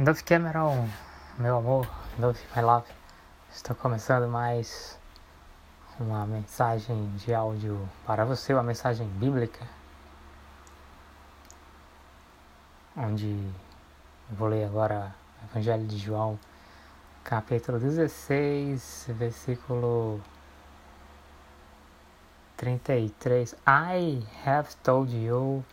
Dove Cameron, meu amor, Dove My Love, estou começando mais uma mensagem de áudio para você, uma mensagem bíblica, onde vou ler agora o Evangelho de João, capítulo 16, versículo 33. I have told you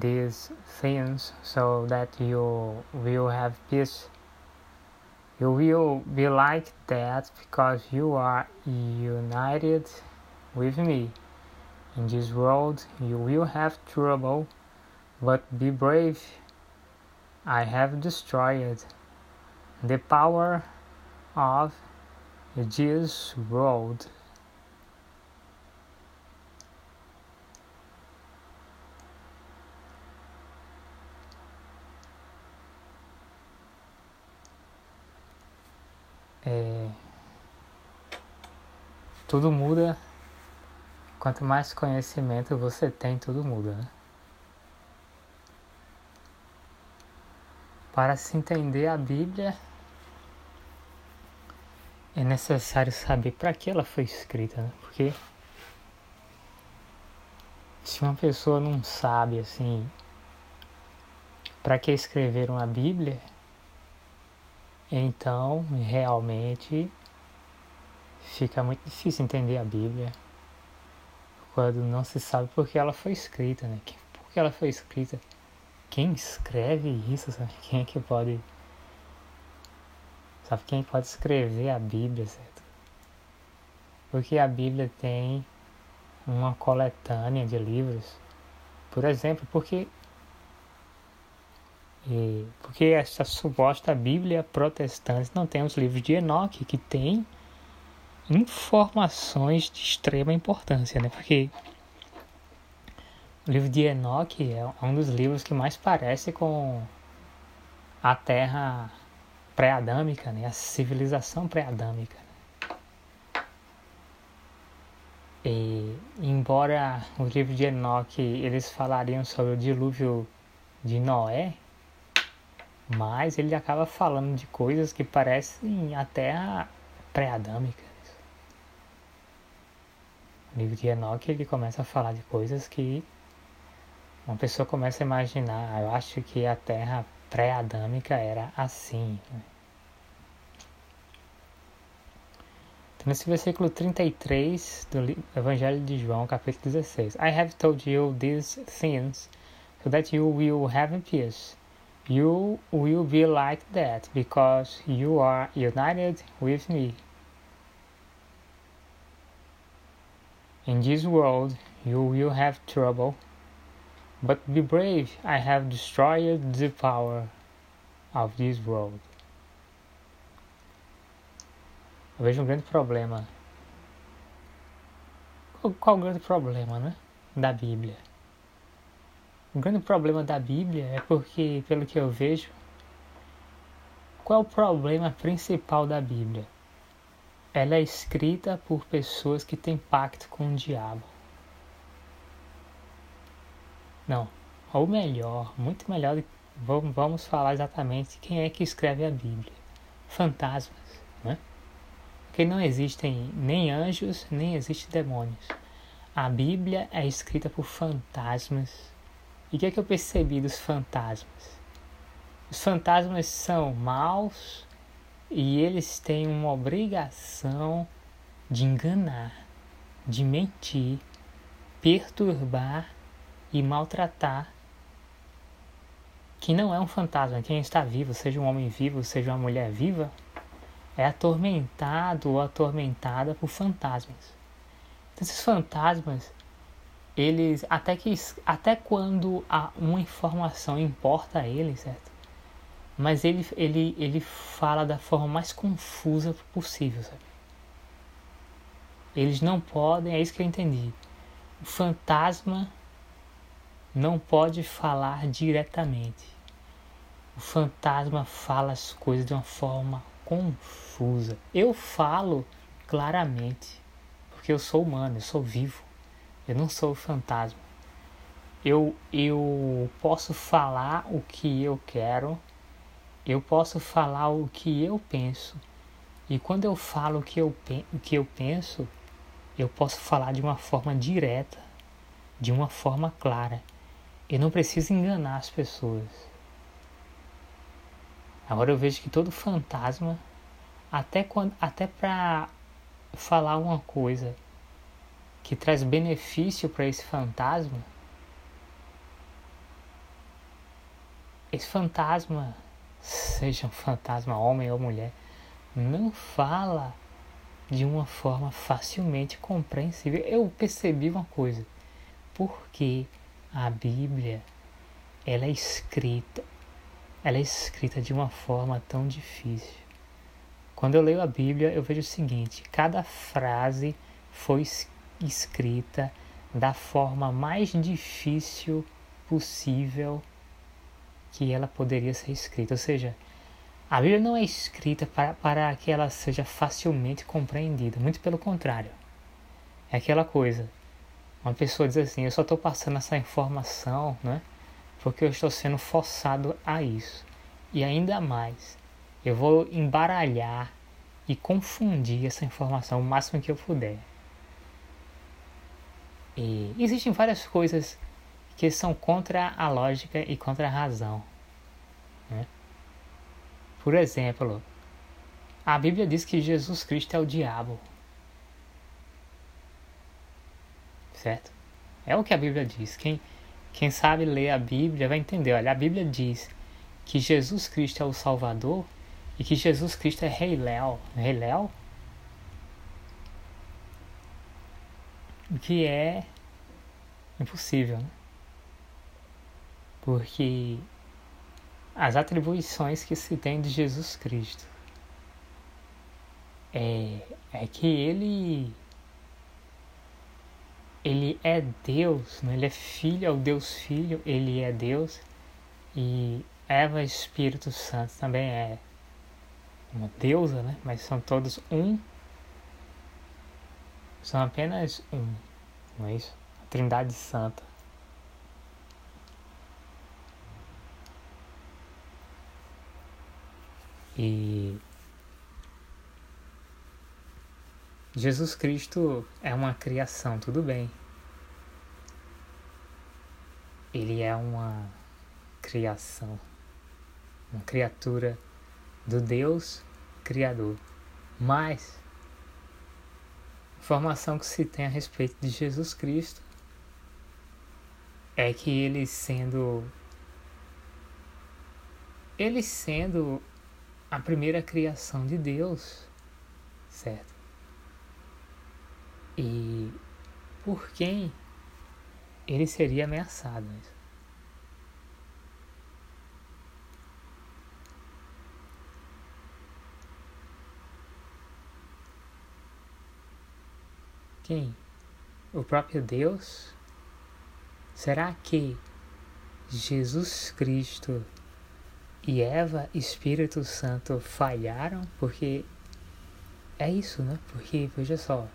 these things so that you will have peace. You will be like that because you are united with me. In this world you will have trouble, but be brave. I have destroyed the power of this world. É... Tudo muda. Quanto mais conhecimento você tem, tudo muda. Né? Para se entender a Bíblia, é necessário saber para que ela foi escrita, né? Porque se uma pessoa não sabe assim para que escrever uma Bíblia, então, realmente fica muito difícil entender a Bíblia quando não se sabe por que ela foi escrita, né? Por que ela foi escrita? Quem escreve isso, sabe? Quem é que pode. Sabe quem pode escrever a Bíblia, certo? Porque a Bíblia tem uma coletânea de livros. Por exemplo, porque e, porque essa suposta Bíblia protestante não tem os livros de Enoque, que tem informações de extrema importância, né? Porque o livro de Enoque é um dos livros que mais parece com a terra pré-adâmica, né? A civilização pré-adâmica. E, embora o livro de Enoque eles falariam sobre o dilúvio de Noé, mas ele acaba falando de coisas que parecem até pré-adâmicas. O livro de Enoch ele começa a falar de coisas que uma pessoa começa a imaginar. Eu acho que a Terra pré-adâmica era assim. Né? Então, nesse versículo 33 do Evangelho de João, capítulo 16: I have told you these things so that you will have peace. You will be like that because you are united with me. In this world you will have trouble, but be brave, I have destroyed the power of this world. Eu vejo um grande problema. Qual, qual o grande problema, né? Da Bíblia? O grande problema da Bíblia é porque, pelo que eu vejo, qual é o problema principal da Bíblia? Ela é escrita por pessoas que têm pacto com o diabo. Não, ou melhor, muito melhor, vamos falar exatamente quem é que escreve a Bíblia. Fantasmas, né? Porque não existem nem anjos, nem existem demônios. A Bíblia é escrita por fantasmas e o que é que eu percebi dos fantasmas? Os fantasmas são maus e eles têm uma obrigação de enganar, de mentir, perturbar e maltratar que não é um fantasma, quem está vivo, seja um homem vivo, seja uma mulher viva, é atormentado ou atormentada por fantasmas. Então, esses fantasmas eles até que até quando a, uma informação importa a ele, certo? Mas ele, ele, ele fala da forma mais confusa possível, sabe? Eles não podem, é isso que eu entendi. O fantasma não pode falar diretamente. O fantasma fala as coisas de uma forma confusa. Eu falo claramente, porque eu sou humano, eu sou vivo. Eu não sou fantasma. Eu, eu posso falar o que eu quero eu posso falar o que eu penso. E quando eu falo o que eu, o que eu penso, eu posso falar de uma forma direta, de uma forma clara. Eu não preciso enganar as pessoas. Agora eu vejo que todo fantasma, até, quando, até para falar uma coisa que traz benefício para esse fantasma, esse fantasma, seja um fantasma homem ou mulher, não fala de uma forma facilmente compreensível. Eu percebi uma coisa, porque a Bíblia ela é escrita, ela é escrita de uma forma tão difícil. Quando eu leio a Bíblia, eu vejo o seguinte: cada frase foi escrita da forma mais difícil possível que ela poderia ser escrita. Ou seja, a Bíblia não é escrita para, para que ela seja facilmente compreendida, muito pelo contrário. É aquela coisa. Uma pessoa diz assim: Eu só estou passando essa informação né, porque eu estou sendo forçado a isso. E ainda mais, eu vou embaralhar e confundir essa informação o máximo que eu puder. E existem várias coisas que são contra a lógica e contra a razão. Né? Por exemplo, a Bíblia diz que Jesus Cristo é o diabo. Certo? É o que a Bíblia diz. Quem, quem sabe ler a Bíblia vai entender. Olha, a Bíblia diz que Jesus Cristo é o Salvador e que Jesus Cristo é Rei Léo. Rei Léo? O que é impossível, né? Porque as atribuições que se tem de Jesus Cristo. É, é que ele ele é Deus, né? ele é filho, é o Deus Filho, ele é Deus e Eva Espírito Santo também é uma deusa, né? Mas são todos um, são apenas um, não é isso? A Trindade Santa. E Jesus Cristo é uma criação, tudo bem. Ele é uma criação, uma criatura do Deus Criador. Mas informação que se tem a respeito de Jesus Cristo é que ele sendo ele sendo a primeira criação de Deus, certo? E por quem ele seria ameaçado? Quem? O próprio Deus? Será que Jesus Cristo e Eva Espírito Santo falharam porque é isso, né? Porque, veja só,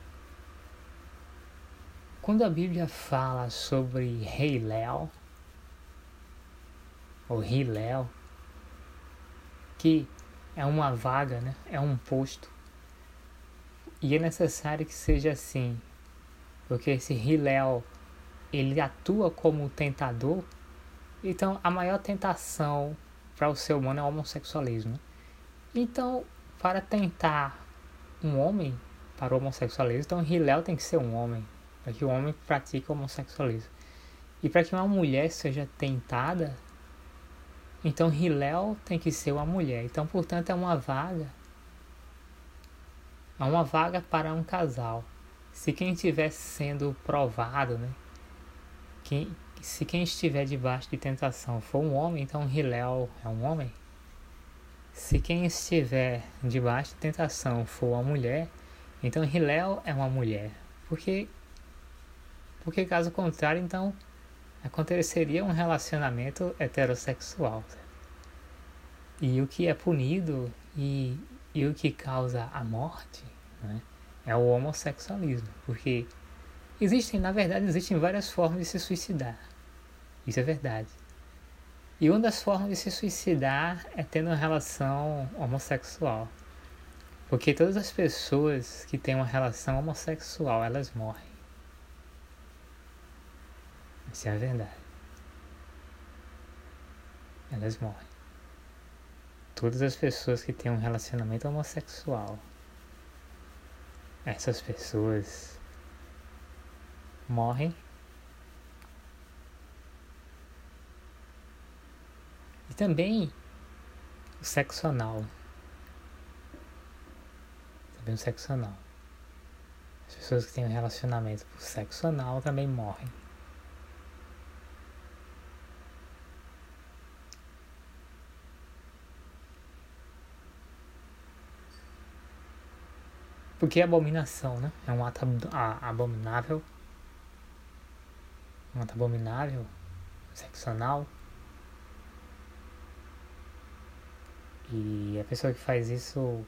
quando a Bíblia fala sobre Rei Léo, ou Léo, que é uma vaga, né? É um posto. E é necessário que seja assim, porque esse Léo ele atua como tentador. Então, a maior tentação para o ser humano é o homossexualismo. Então, para tentar um homem para o homossexualismo, então Hillel tem que ser um homem, para que o homem pratique o homossexualismo. E para que uma mulher seja tentada, então Hillel tem que ser uma mulher. Então, portanto, é uma vaga. É uma vaga para um casal. Se quem estiver sendo provado, né? Quem, se quem estiver debaixo de tentação for um homem, então Hillel é um homem. Se quem estiver debaixo de tentação for uma mulher, então Hillel é uma mulher. Porque, porque caso contrário, então aconteceria um relacionamento heterossexual. E o que é punido e, e o que causa a morte né, é o homossexualismo. Porque existem, na verdade, existem várias formas de se suicidar. Isso é verdade. E uma das formas de se suicidar é tendo uma relação homossexual. Porque todas as pessoas que têm uma relação homossexual, elas morrem. Isso é a verdade. Elas morrem. Todas as pessoas que têm um relacionamento homossexual, essas pessoas morrem E também o sexo anal. Também o sexo anal. As pessoas que têm um relacionamento por sexo anal também morrem. Porque é abominação, né? É um ato abominável. Um ato abominável. Sexo anal. E a pessoa que faz isso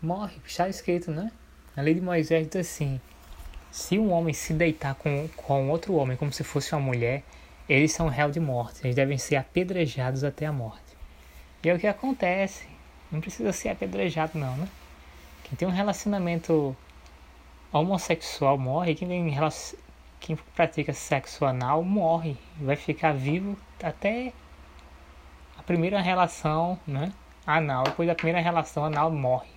morre, está escrito, né? A lei de Moisés diz assim: se um homem se deitar com, com outro homem como se fosse uma mulher, eles são réu de morte, eles devem ser apedrejados até a morte. E é o que acontece, não precisa ser apedrejado, não, né? Quem tem um relacionamento homossexual morre, quem, tem, quem pratica sexo anal morre, vai ficar vivo até a primeira relação né, anal, depois da primeira relação anal, morre.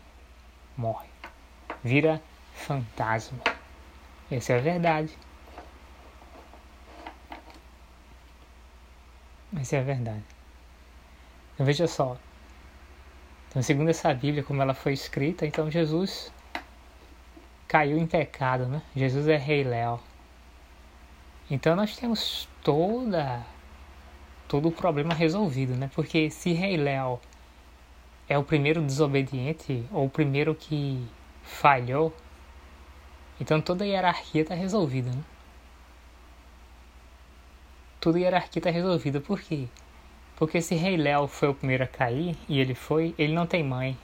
Morre. Vira fantasma. Essa é a verdade. Essa é a verdade. Então veja só. Então, segundo essa Bíblia, como ela foi escrita, então Jesus caiu em pecado, né? Jesus é rei Léo. Então nós temos toda todo o problema resolvido, né? Porque se Rei Léo é o primeiro desobediente ou o primeiro que falhou, então toda a hierarquia está resolvida, né? Toda a hierarquia está resolvida. Por quê? Porque se Rei Léo foi o primeiro a cair, e ele foi, ele não tem mãe.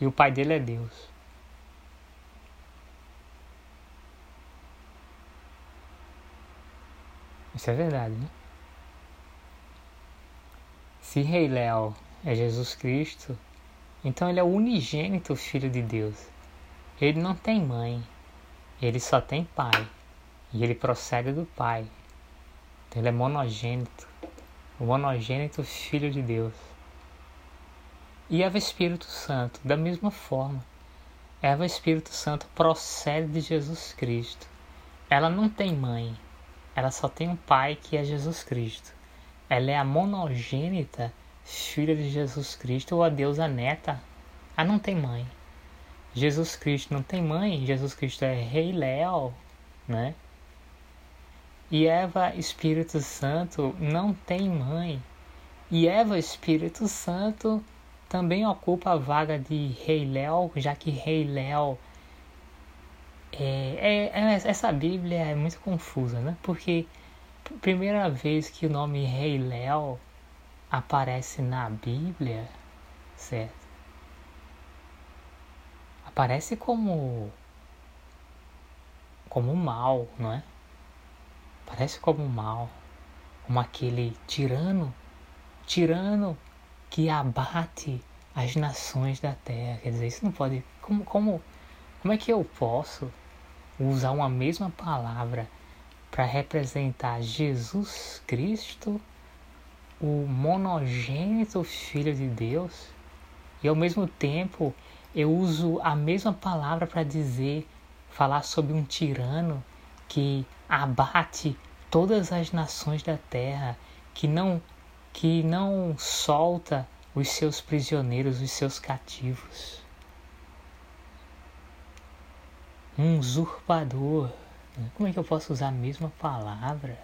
E o pai dele é Deus. Isso é verdade, né? Se Rei Léo é Jesus Cristo, então ele é o unigênito Filho de Deus. Ele não tem mãe, ele só tem pai. E ele procede do pai. Então ele é monogênito, o monogênito Filho de Deus. E Eva Espírito Santo, da mesma forma. Eva Espírito Santo procede de Jesus Cristo. Ela não tem mãe, ela só tem um pai que é Jesus Cristo. Ela é a monogênita filha de Jesus Cristo ou a deusa neta. Ah, não tem mãe. Jesus Cristo não tem mãe, Jesus Cristo é Rei Léo, né? E Eva Espírito Santo não tem mãe. E Eva Espírito Santo também ocupa a vaga de Rei Léo, já que Rei Léo é, é, é, essa Bíblia é muito confusa, né? Porque primeira vez que o nome Rei Léo aparece na Bíblia, certo? Aparece como como mal, não é? Parece como mal, como aquele tirano, tirano que abate as nações da terra. Quer dizer, isso não pode. Como, como, como é que eu posso usar uma mesma palavra para representar Jesus Cristo, o monogênito Filho de Deus, e ao mesmo tempo eu uso a mesma palavra para dizer, falar sobre um tirano que abate todas as nações da terra, que não que não solta os seus prisioneiros, os seus cativos. Um usurpador como é que eu posso usar a mesma palavra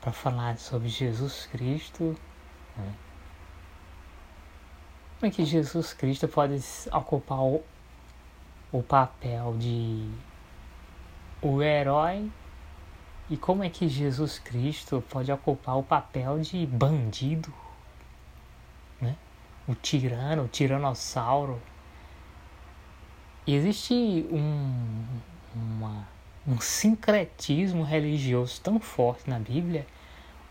para falar sobre Jesus Cristo? Como é que Jesus Cristo pode ocupar o, o papel de o herói e como é que Jesus Cristo pode ocupar o papel de bandido, né? O tirano, o tiranossauro. Existe um, uma um sincretismo religioso tão forte na Bíblia,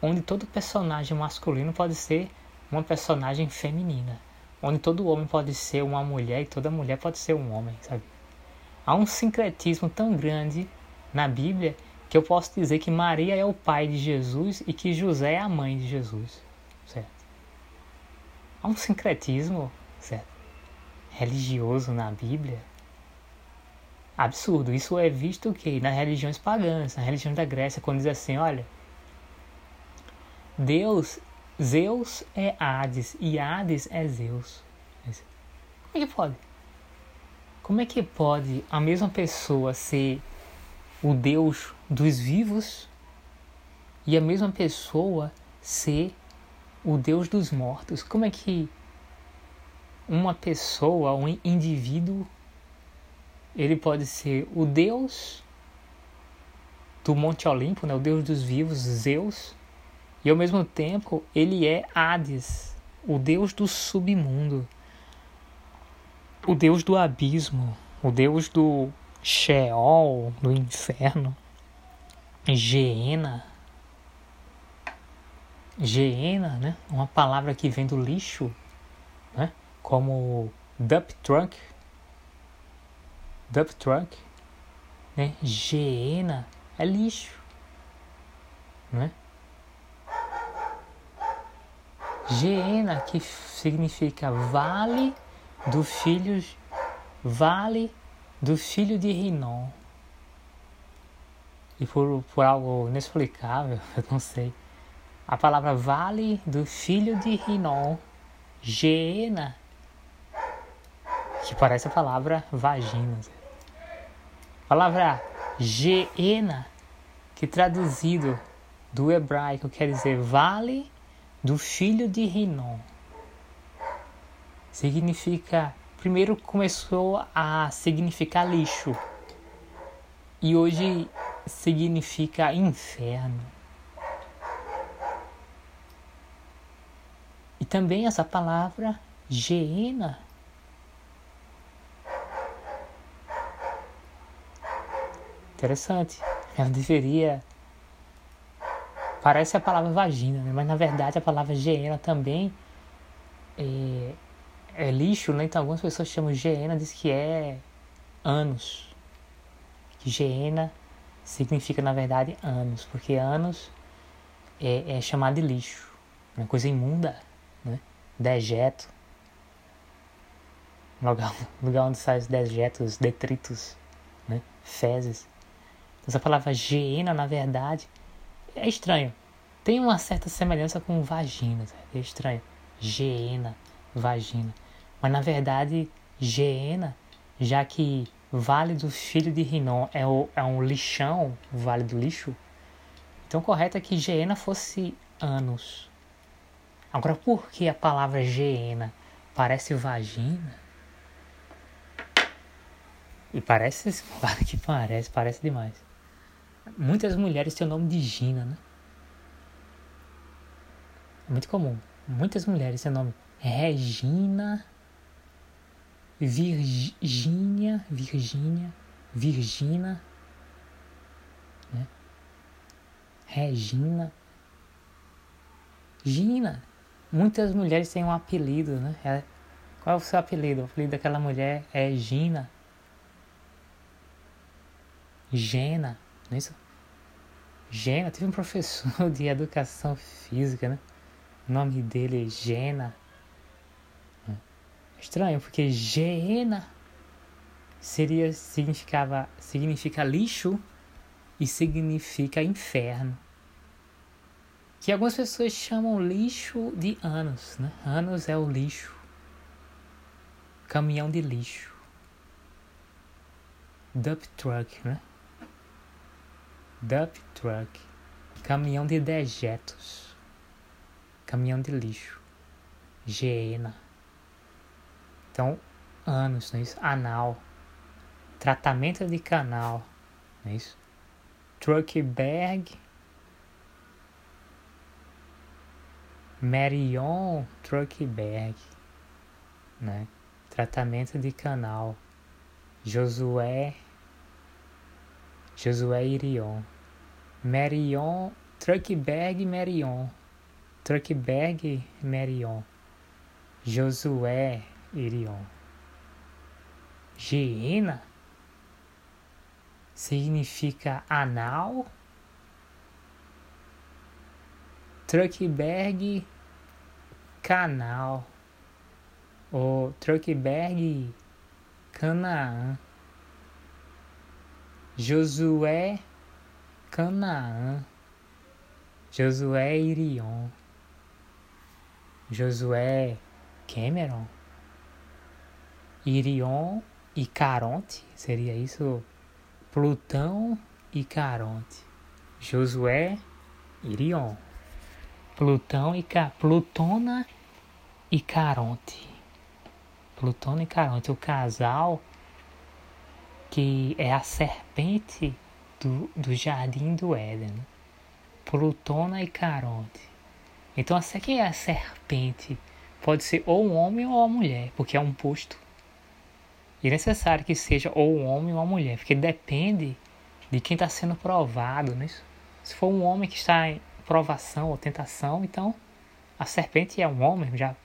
onde todo personagem masculino pode ser uma personagem feminina, onde todo homem pode ser uma mulher e toda mulher pode ser um homem, sabe? Há um sincretismo tão grande na Bíblia que eu posso dizer que Maria é o pai de Jesus e que José é a mãe de Jesus, certo? Há um sincretismo, certo? Religioso na Bíblia. Absurdo. Isso é visto o quê? Nas religiões pagãs, na religião da Grécia, quando diz assim, olha, Deus, Zeus é Hades e Hades é Zeus. Como é que pode? Como é que pode a mesma pessoa ser o Deus dos vivos e a mesma pessoa ser o Deus dos mortos? Como é que uma pessoa, um indivíduo, ele pode ser o Deus do Monte Olimpo, né, o Deus dos vivos, Zeus, e ao mesmo tempo ele é Hades, o Deus do submundo, o Deus do abismo, o Deus do Sheol, do inferno, Geena. Geena, né? Uma palavra que vem do lixo, né? Como dump truck, dump truck, né? Geena é lixo, né? Geena que significa vale do filho, vale do filho de Rinon. E por, por algo inexplicável, eu não sei. A palavra vale do filho de Rinon, Geena, que parece a palavra vagina. A palavra Geena, que traduzido do hebraico quer dizer vale do filho de Rinon. Significa primeiro começou a significar lixo e hoje significa inferno. E também essa palavra geena interessante. Ela deveria parece a palavra vagina, né? mas na verdade a palavra geena também é, é lixo, né? Então algumas pessoas chamam Geena, diz que é anos. Que Geena significa na verdade anos, porque anos é, é chamado de lixo, uma coisa imunda, né? Dejeto. Lugar, lugar onde saem os dejetos, detritos, né? Fezes. Então, essa palavra Geena, na verdade, é estranho. Tem uma certa semelhança com vagina, é estranho. Geena, vagina. Mas na verdade, Geena, já que Vale do Filho de Rinon é, o, é um lixão, Vale do Lixo, então correto é que Geena fosse anos. Agora, por que a palavra Geena parece vagina? E parece, claro que parece, parece demais. Muitas mulheres têm o nome de Gina, né? É muito comum. Muitas mulheres têm o nome Regina, Virgínia, Virgínia, Virgina, né? Regina, Gina. Muitas mulheres têm um apelido, né? É, qual é o seu apelido? O apelido daquela mulher é Gina. Gena, não é isso? Gena, teve um professor de educação física, né? O nome dele é Gena. Estranho, porque Geena seria significava significa lixo e significa inferno. Que algumas pessoas chamam lixo de anos, né? Anos é o lixo. Caminhão de lixo. Dump truck, né? Dump truck. Caminhão de dejetos. Caminhão de lixo. Geena. Então, anos, não é isso? Anal. Tratamento de canal, não é isso? Truckberg. Marion Truckberg, né? Tratamento de canal. Josué Josué Irion. Marion Truckberg Merion. Truckberg Merion. Josué Irion. Geena significa anal. Truckberg Canal ou Truckberg Canaã. Josué Canaã. Josué Irion. Josué Cameron. Irion e Caronte, seria isso? Plutão e Caronte. Josué, Irion. Plutão e Ca... Plutona e Caronte. Plutona e Caronte, o casal que é a serpente do, do jardim do Éden. Plutona e Caronte. Então, quem é a serpente? Pode ser ou um homem ou uma mulher, porque é um posto. E é necessário que seja ou um homem ou uma mulher, porque depende de quem está sendo provado. Né? Se for um homem que está em provação ou tentação, então a serpente é um homem já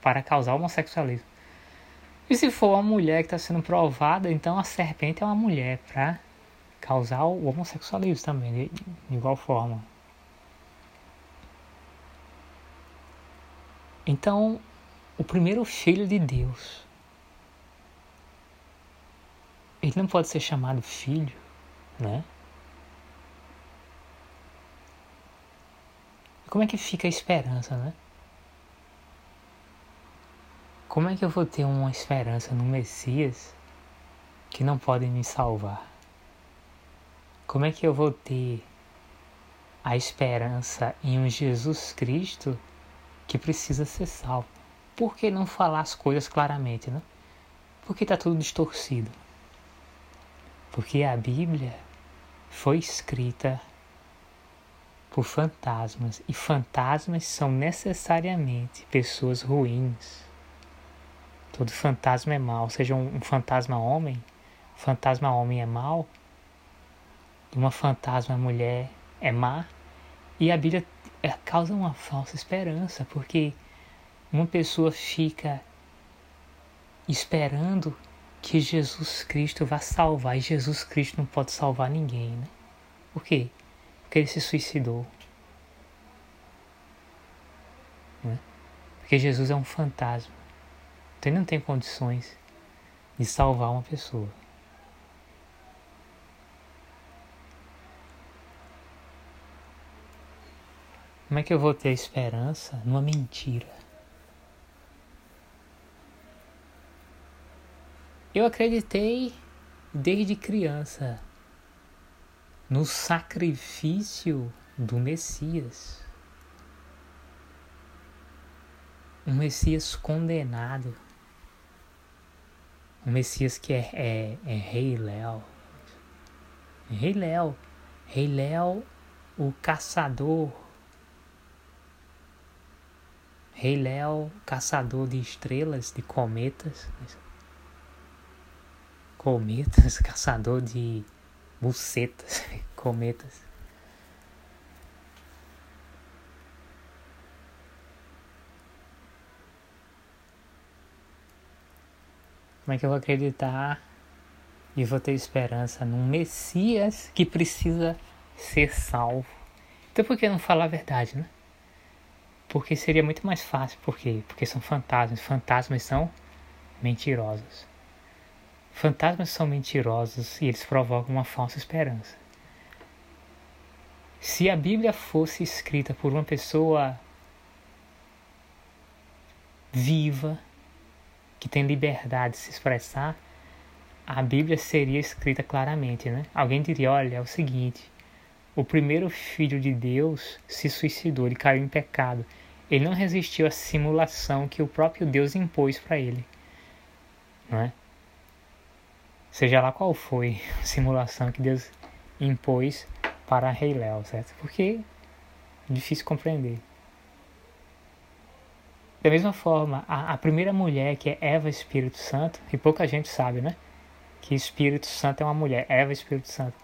para causar homossexualismo. E se for uma mulher que está sendo provada, então a serpente é uma mulher para causar o homossexualismo também, de, de igual forma. Então, o primeiro filho de Deus, ele não pode ser chamado filho, né? Como é que fica a esperança, né? Como é que eu vou ter uma esperança no Messias que não pode me salvar? Como é que eu vou ter a esperança em um Jesus Cristo que precisa ser salvo. Por que não falar as coisas claramente, né? Porque está tudo distorcido. Porque a Bíblia foi escrita por fantasmas e fantasmas são necessariamente pessoas ruins. Todo fantasma é mau, seja um fantasma homem, fantasma homem é mau, uma fantasma mulher é má, e a Bíblia causa uma falsa esperança, porque uma pessoa fica esperando que Jesus Cristo vá salvar, e Jesus Cristo não pode salvar ninguém, né? Por quê? Porque ele se suicidou. Né? Porque Jesus é um fantasma. Então ele não tem condições de salvar uma pessoa. Como é que eu vou ter esperança numa mentira? Eu acreditei desde criança no sacrifício do Messias. Um Messias condenado. Um Messias que é, é, é Rei Léo. Rei Léo. Rei Léo, o caçador Rei Léo, caçador de estrelas, de cometas. Cometas, caçador de bucetas, cometas. Como é que eu vou acreditar e vou ter esperança num Messias que precisa ser salvo? Então por que não falar a verdade, né? Porque seria muito mais fácil. Por quê? Porque são fantasmas. Fantasmas são mentirosos. Fantasmas são mentirosos e eles provocam uma falsa esperança. Se a Bíblia fosse escrita por uma pessoa viva, que tem liberdade de se expressar, a Bíblia seria escrita claramente, né? Alguém diria, olha, é o seguinte, o primeiro filho de Deus se suicidou, ele caiu em pecado. Ele não resistiu à simulação que o próprio Deus impôs para ele. Não é? Seja lá qual foi a simulação que Deus impôs para Rei Léo, certo? Porque é difícil compreender. Da mesma forma, a, a, primeira mulher, que é Eva Espírito Santo, e pouca gente sabe, né? Que Espírito Santo é uma mulher, Eva Espírito Santo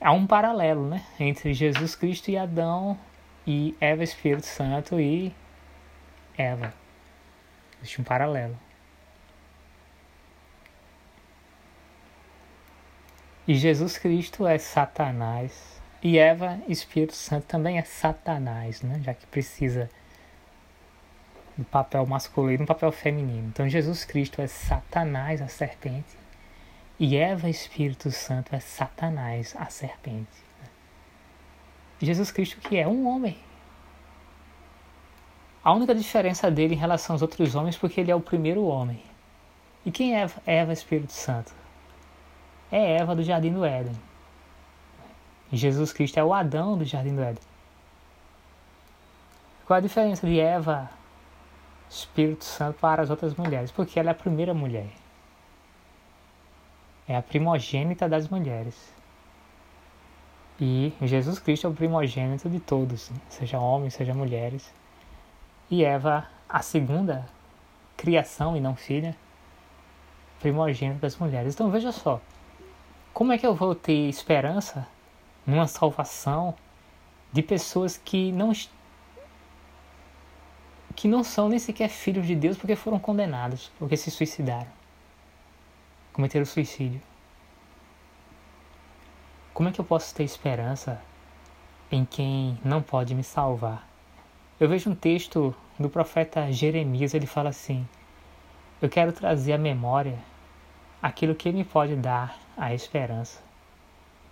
há um paralelo, né? Entre Jesus Cristo e Adão e Eva Espírito Santo e Eva. Existe um paralelo. E Jesus Cristo é Satanás. E Eva, Espírito Santo, também é Satanás, né? Já que precisa do papel masculino e do papel feminino. Então Jesus Cristo é Satanás, a serpente. E Eva, Espírito Santo, é Satanás, a serpente. Jesus Cristo que é um homem. A única diferença dele em relação aos outros homens porque ele é o primeiro homem. E quem é Eva Espírito Santo? É Eva do Jardim do Éden. Jesus Cristo é o Adão do Jardim do Éden. Qual a diferença de Eva Espírito Santo para as outras mulheres? Porque ela é a primeira mulher. É a primogênita das mulheres. E Jesus Cristo é o primogênito de todos, né? seja homens, seja mulheres. E Eva, a segunda criação e não filha, primogênita das mulheres. Então veja só, como é que eu vou ter esperança numa salvação de pessoas que não que não são nem sequer filhos de Deus porque foram condenados, porque se suicidaram, cometeram suicídio? Como é que eu posso ter esperança em quem não pode me salvar? Eu vejo um texto do profeta Jeremias, ele fala assim: Eu quero trazer à memória aquilo que me pode dar a esperança.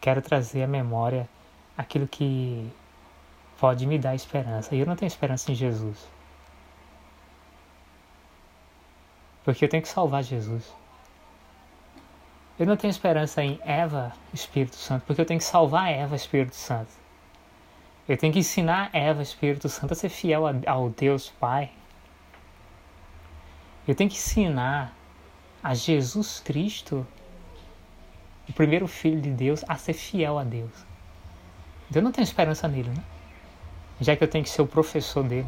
Quero trazer à memória aquilo que pode me dar esperança. E eu não tenho esperança em Jesus. Porque eu tenho que salvar Jesus. Eu não tenho esperança em Eva, Espírito Santo, porque eu tenho que salvar Eva, Espírito Santo. Eu tenho que ensinar Eva, Espírito Santo, a ser fiel ao Deus Pai. Eu tenho que ensinar a Jesus Cristo, o primeiro Filho de Deus, a ser fiel a Deus. Eu não tenho esperança nele, né? Já que eu tenho que ser o professor dele.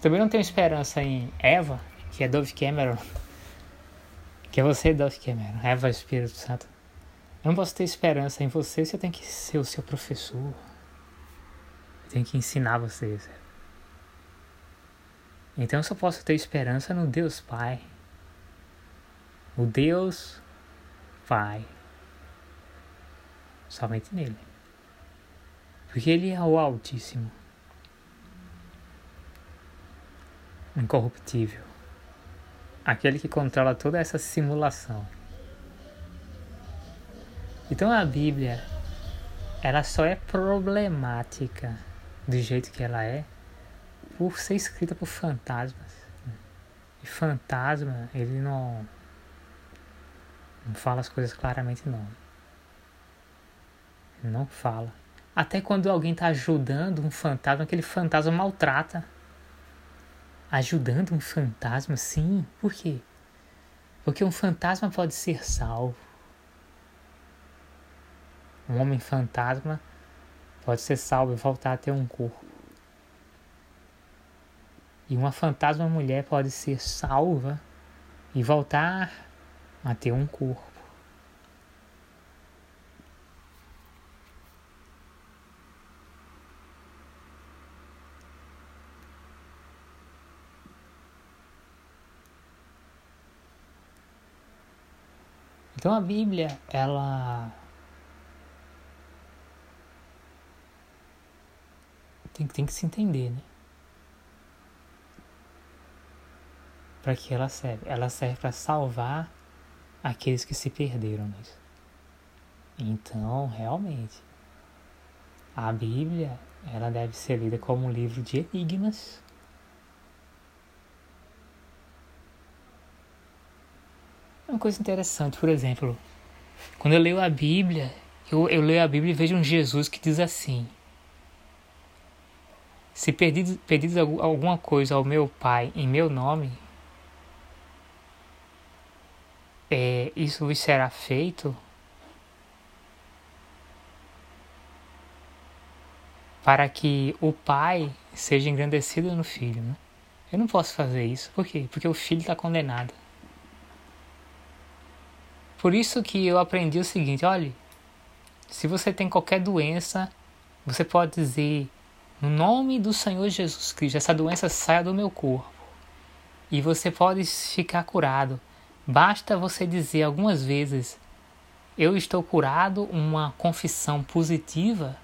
Também não tenho esperança em Eva, que é Dove Cameron. Que é você, Dove Cameron. Eva, Espírito Santo. Eu não posso ter esperança em você se eu tenho que ser o seu professor. Eu tenho que ensinar você. Então eu só posso ter esperança no Deus Pai. O Deus Pai. Somente nele. Porque ele é o Altíssimo. incorruptível, aquele que controla toda essa simulação. Então a Bíblia, ela só é problemática do jeito que ela é por ser escrita por fantasmas. E fantasma, ele não, não fala as coisas claramente não. Ele não fala. Até quando alguém está ajudando um fantasma, aquele fantasma maltrata ajudando um fantasma, sim. Por quê? Porque um fantasma pode ser salvo. Um homem fantasma pode ser salvo e voltar a ter um corpo. E uma fantasma mulher pode ser salva e voltar a ter um corpo. Então a Bíblia, ela tem, tem que se entender, né? Para que ela serve? Ela serve para salvar aqueles que se perderam nisso. Então, realmente, a Bíblia, ela deve ser lida como um livro de enigmas uma coisa interessante, por exemplo, quando eu leio a Bíblia, eu, eu leio a Bíblia e vejo um Jesus que diz assim: Se pedis, pedis alguma coisa ao meu Pai em meu nome, é, isso será feito. Para que o Pai seja engrandecido no Filho. Né? Eu não posso fazer isso. Por quê? Porque o Filho está condenado. Por isso que eu aprendi o seguinte, olhe, se você tem qualquer doença, você pode dizer, no nome do Senhor Jesus Cristo, essa doença saia do meu corpo. E você pode ficar curado. Basta você dizer algumas vezes, eu estou curado, uma confissão positiva,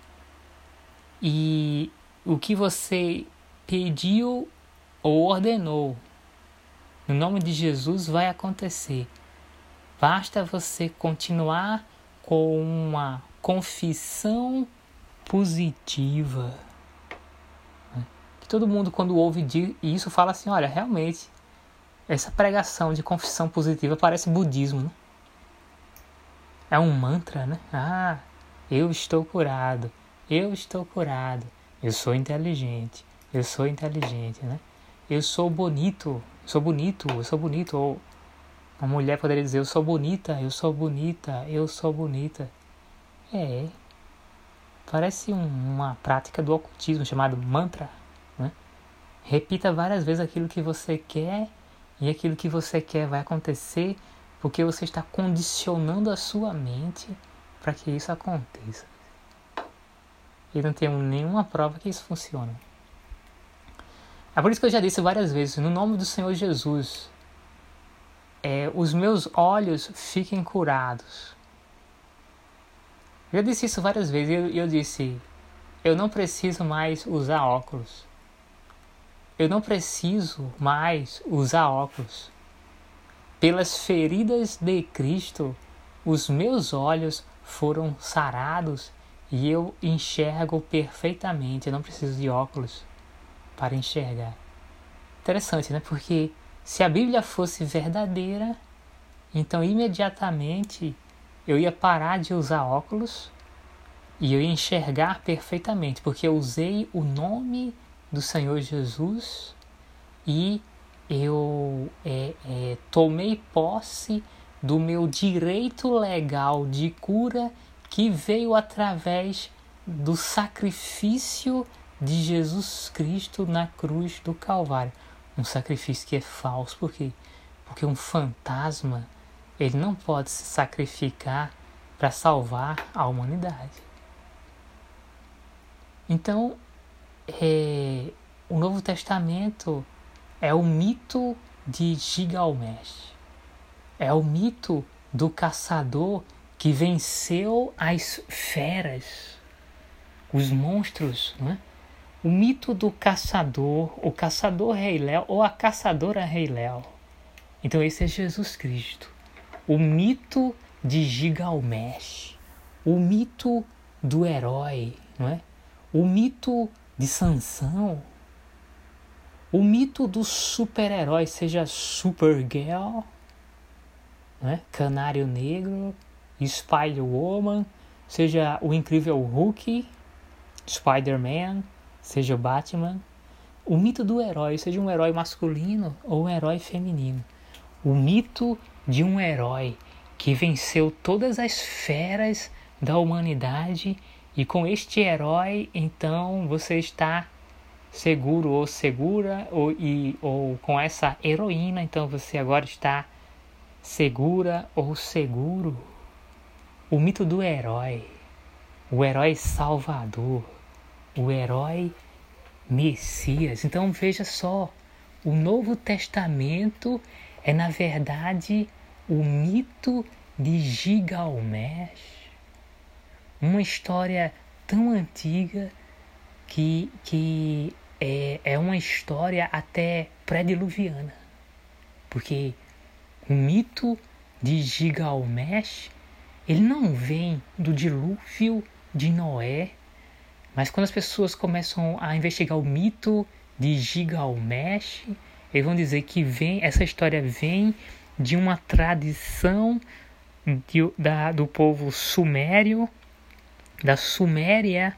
e o que você pediu ou ordenou, no nome de Jesus, vai acontecer. Basta você continuar com uma confissão positiva. Que todo mundo, quando ouve isso, fala assim: olha, realmente, essa pregação de confissão positiva parece budismo, né? É um mantra, né? Ah, eu estou curado, eu estou curado, eu sou inteligente, eu sou inteligente, né? Eu sou bonito, sou bonito, eu sou bonito, ou uma mulher poderia dizer: Eu sou bonita, eu sou bonita, eu sou bonita. É. Parece um, uma prática do ocultismo chamado mantra. Né? Repita várias vezes aquilo que você quer e aquilo que você quer vai acontecer porque você está condicionando a sua mente para que isso aconteça. E não tenho nenhuma prova que isso funciona. É por isso que eu já disse várias vezes, no nome do Senhor Jesus, é, os meus olhos fiquem curados. Eu disse isso várias vezes e eu, eu disse: eu não preciso mais usar óculos. Eu não preciso mais usar óculos. Pelas feridas de Cristo, os meus olhos foram sarados e eu enxergo perfeitamente. Eu não preciso de óculos para enxergar. Interessante, né? Porque se a Bíblia fosse verdadeira, então imediatamente eu ia parar de usar óculos e eu ia enxergar perfeitamente, porque eu usei o nome do Senhor Jesus e eu é, é, tomei posse do meu direito legal de cura que veio através do sacrifício de Jesus Cristo na cruz do Calvário um sacrifício que é falso. Por quê? Porque um fantasma ele não pode se sacrificar para salvar a humanidade. Então, é, o Novo Testamento é o mito de Gilgamesh. É o mito do caçador que venceu as feras, os monstros, não é? O mito do caçador, o caçador Rei Léo ou a caçadora Rei Léo. Então esse é Jesus Cristo. O mito de Gigalmesh. O mito do herói, não é? O mito de Sansão. O mito do super-herói, seja Supergirl, né? Canário Negro, Spider-Woman, seja o incrível Hulk, Spider-Man, seja o Batman, o mito do herói, seja um herói masculino ou um herói feminino. O mito de um herói que venceu todas as feras da humanidade e com este herói, então você está seguro ou segura ou, e, ou com essa heroína, então você agora está segura ou seguro. O mito do herói, o herói salvador o herói Messias. Então veja só, o Novo Testamento é na verdade o mito de Gigalmesh, uma história tão antiga que, que é, é uma história até pré-diluviana, porque o mito de Gigalmesh ele não vem do dilúvio de Noé mas quando as pessoas começam a investigar o mito de Gilgamesh, eles vão dizer que vem essa história vem de uma tradição de, da, do povo sumério, da Suméria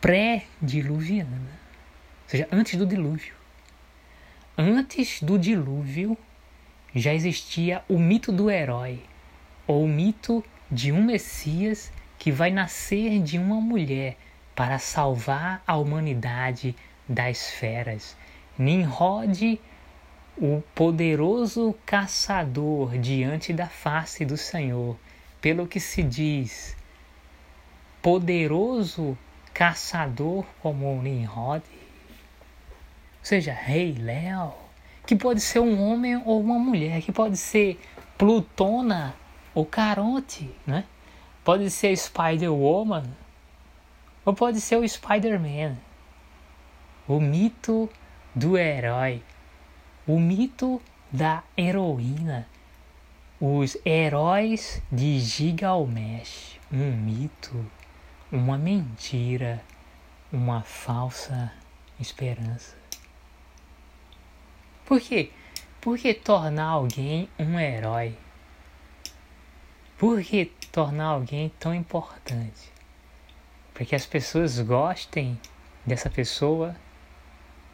pré-diluviana, ou seja, antes do dilúvio. Antes do dilúvio já existia o mito do herói, ou o mito de um Messias que vai nascer de uma mulher para salvar a humanidade das feras. Nimrod o poderoso caçador diante da face do Senhor, pelo que se diz, poderoso caçador como Nimrod, ou seja, Rei Léo, que pode ser um homem ou uma mulher, que pode ser Plutona ou Caronte, né? Pode ser Spider-Woman, ou pode ser o Spider-Man. O mito do herói, o mito da heroína, os heróis de Gilgamesh, um mito, uma mentira, uma falsa esperança. Por quê? Por que tornar alguém um herói? Por que tornar alguém tão importante? Para que as pessoas gostem dessa pessoa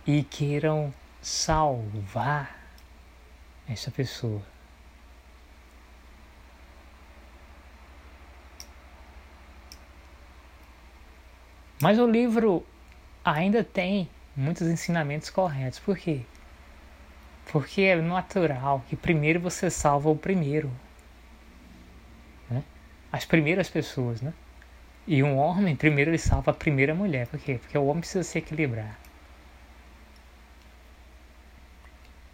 e queiram salvar essa pessoa. Mas o livro ainda tem muitos ensinamentos corretos. Por quê? Porque é natural que primeiro você salva o primeiro. Né? As primeiras pessoas, né? E um homem, primeiro ele salva a primeira mulher. Por quê? Porque o homem precisa se equilibrar.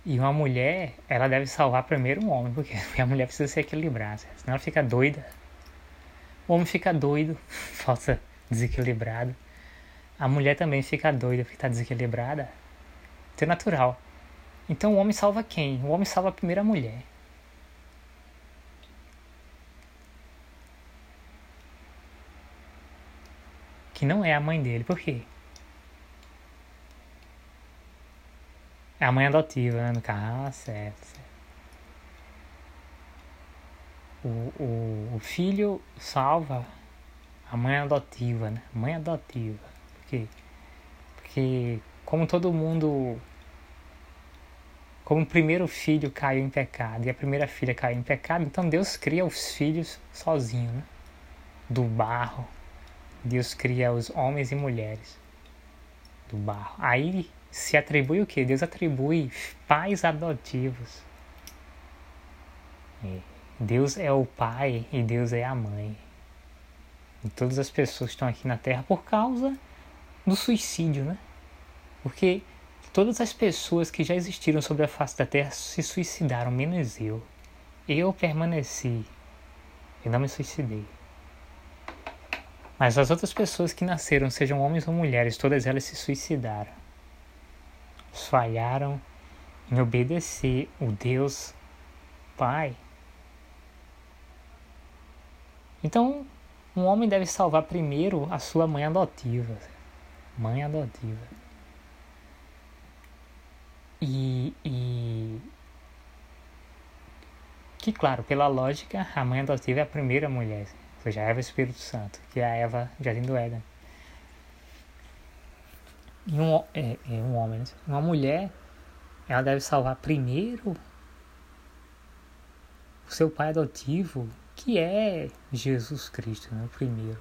E uma mulher, ela deve salvar primeiro um homem, porque a mulher precisa se equilibrar, senão ela fica doida. O homem fica doido, falta desequilibrado. A mulher também fica doida porque está desequilibrada. Isso é natural. Então o homem salva quem? O homem salva a primeira mulher. Que não é a mãe dele. Por quê? É a mãe adotiva, né? No carro. Ah, certo, certo. O, o, o filho salva a mãe adotiva, né? Mãe adotiva. Por quê? Porque como todo mundo como o primeiro filho caiu em pecado e a primeira filha caiu em pecado, então Deus cria os filhos sozinho, né? do barro. Deus cria os homens e mulheres do barro. Aí se atribui o que? Deus atribui pais adotivos. Deus é o pai e Deus é a mãe. Todas as pessoas estão aqui na Terra por causa do suicídio, né? Porque Todas as pessoas que já existiram sobre a face da terra se suicidaram, menos eu. Eu permaneci. e não me suicidei. Mas as outras pessoas que nasceram, sejam homens ou mulheres, todas elas se suicidaram. Falharam em obedecer o Deus Pai. Então, um homem deve salvar primeiro a sua mãe adotiva. Mãe adotiva. E, e que, claro, pela lógica, a mãe adotiva é a primeira mulher, ou seja, a Eva Espírito Santo, que é a Eva Jardim do Éden. E um, é, é um homem, né? uma mulher, ela deve salvar primeiro o seu pai adotivo, que é Jesus Cristo, né? o primeiro.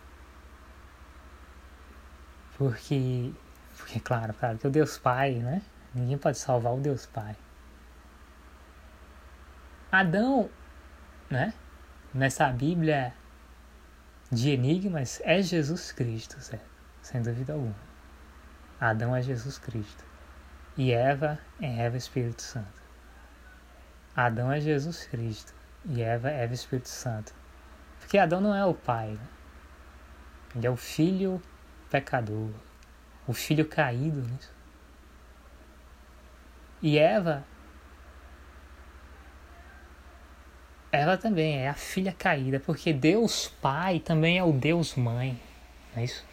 Porque, porque claro, claro, que o Deus Pai, né? Ninguém pode salvar o Deus Pai. Adão, né? Nessa Bíblia de enigmas é Jesus Cristo, certo? Sem dúvida alguma. Adão é Jesus Cristo. E Eva é Eva Espírito Santo. Adão é Jesus Cristo. E Eva é Eva Espírito Santo. Porque Adão não é o pai. Né? Ele é o filho pecador. O filho caído. Né? E Eva, ela também é a filha caída, porque Deus Pai também é o Deus Mãe, não é isso?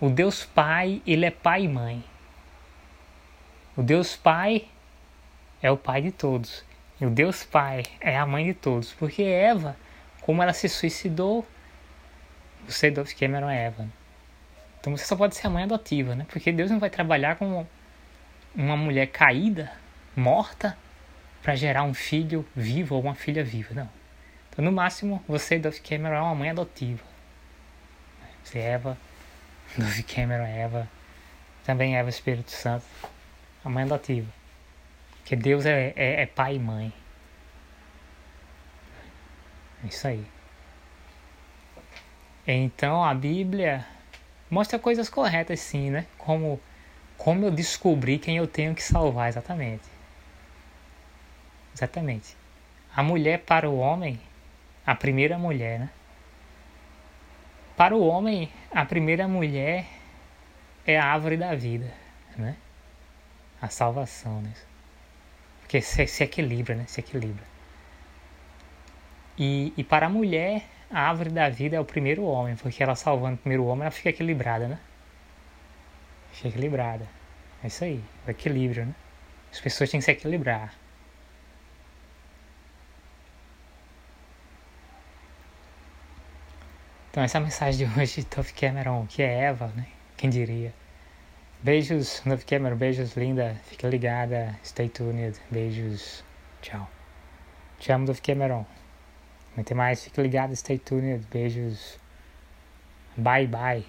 O Deus Pai, ele é pai e mãe. O Deus Pai é o pai de todos. O Deus Pai é a mãe de todos. Porque Eva, como ela se suicidou, você do Cameron é Eva. Então você só pode ser a mãe adotiva, né? Porque Deus não vai trabalhar com uma mulher caída, morta, para gerar um filho vivo ou uma filha viva. Não. Então, no máximo, você, Dove Cameron, é uma mãe adotiva. Você, Eva, Dove Cameron, Eva, também Eva Espírito Santo, a mãe adotiva. Que Deus é, é, é pai e mãe. É isso aí. Então a Bíblia mostra coisas corretas sim, né? Como, como eu descobri quem eu tenho que salvar exatamente. Exatamente. A mulher para o homem, a primeira mulher, né? Para o homem, a primeira mulher é a árvore da vida, né? A salvação, né? Porque se, se equilibra, né? Se equilibra. E, e para a mulher, a árvore da vida é o primeiro homem, porque ela salvando o primeiro homem, ela fica equilibrada, né? Fica equilibrada. É isso aí, o equilíbrio, né? As pessoas têm que se equilibrar. Então essa é a mensagem de hoje de Tove Cameron, que é Eva, né? Quem diria? Beijos, Tove Cameron, beijos, linda. Fica ligada, stay tuned. Beijos, tchau. Te amo, Tove Cameron. Ter mais, fica ligado, stay tuned. Beijos. Bye, bye.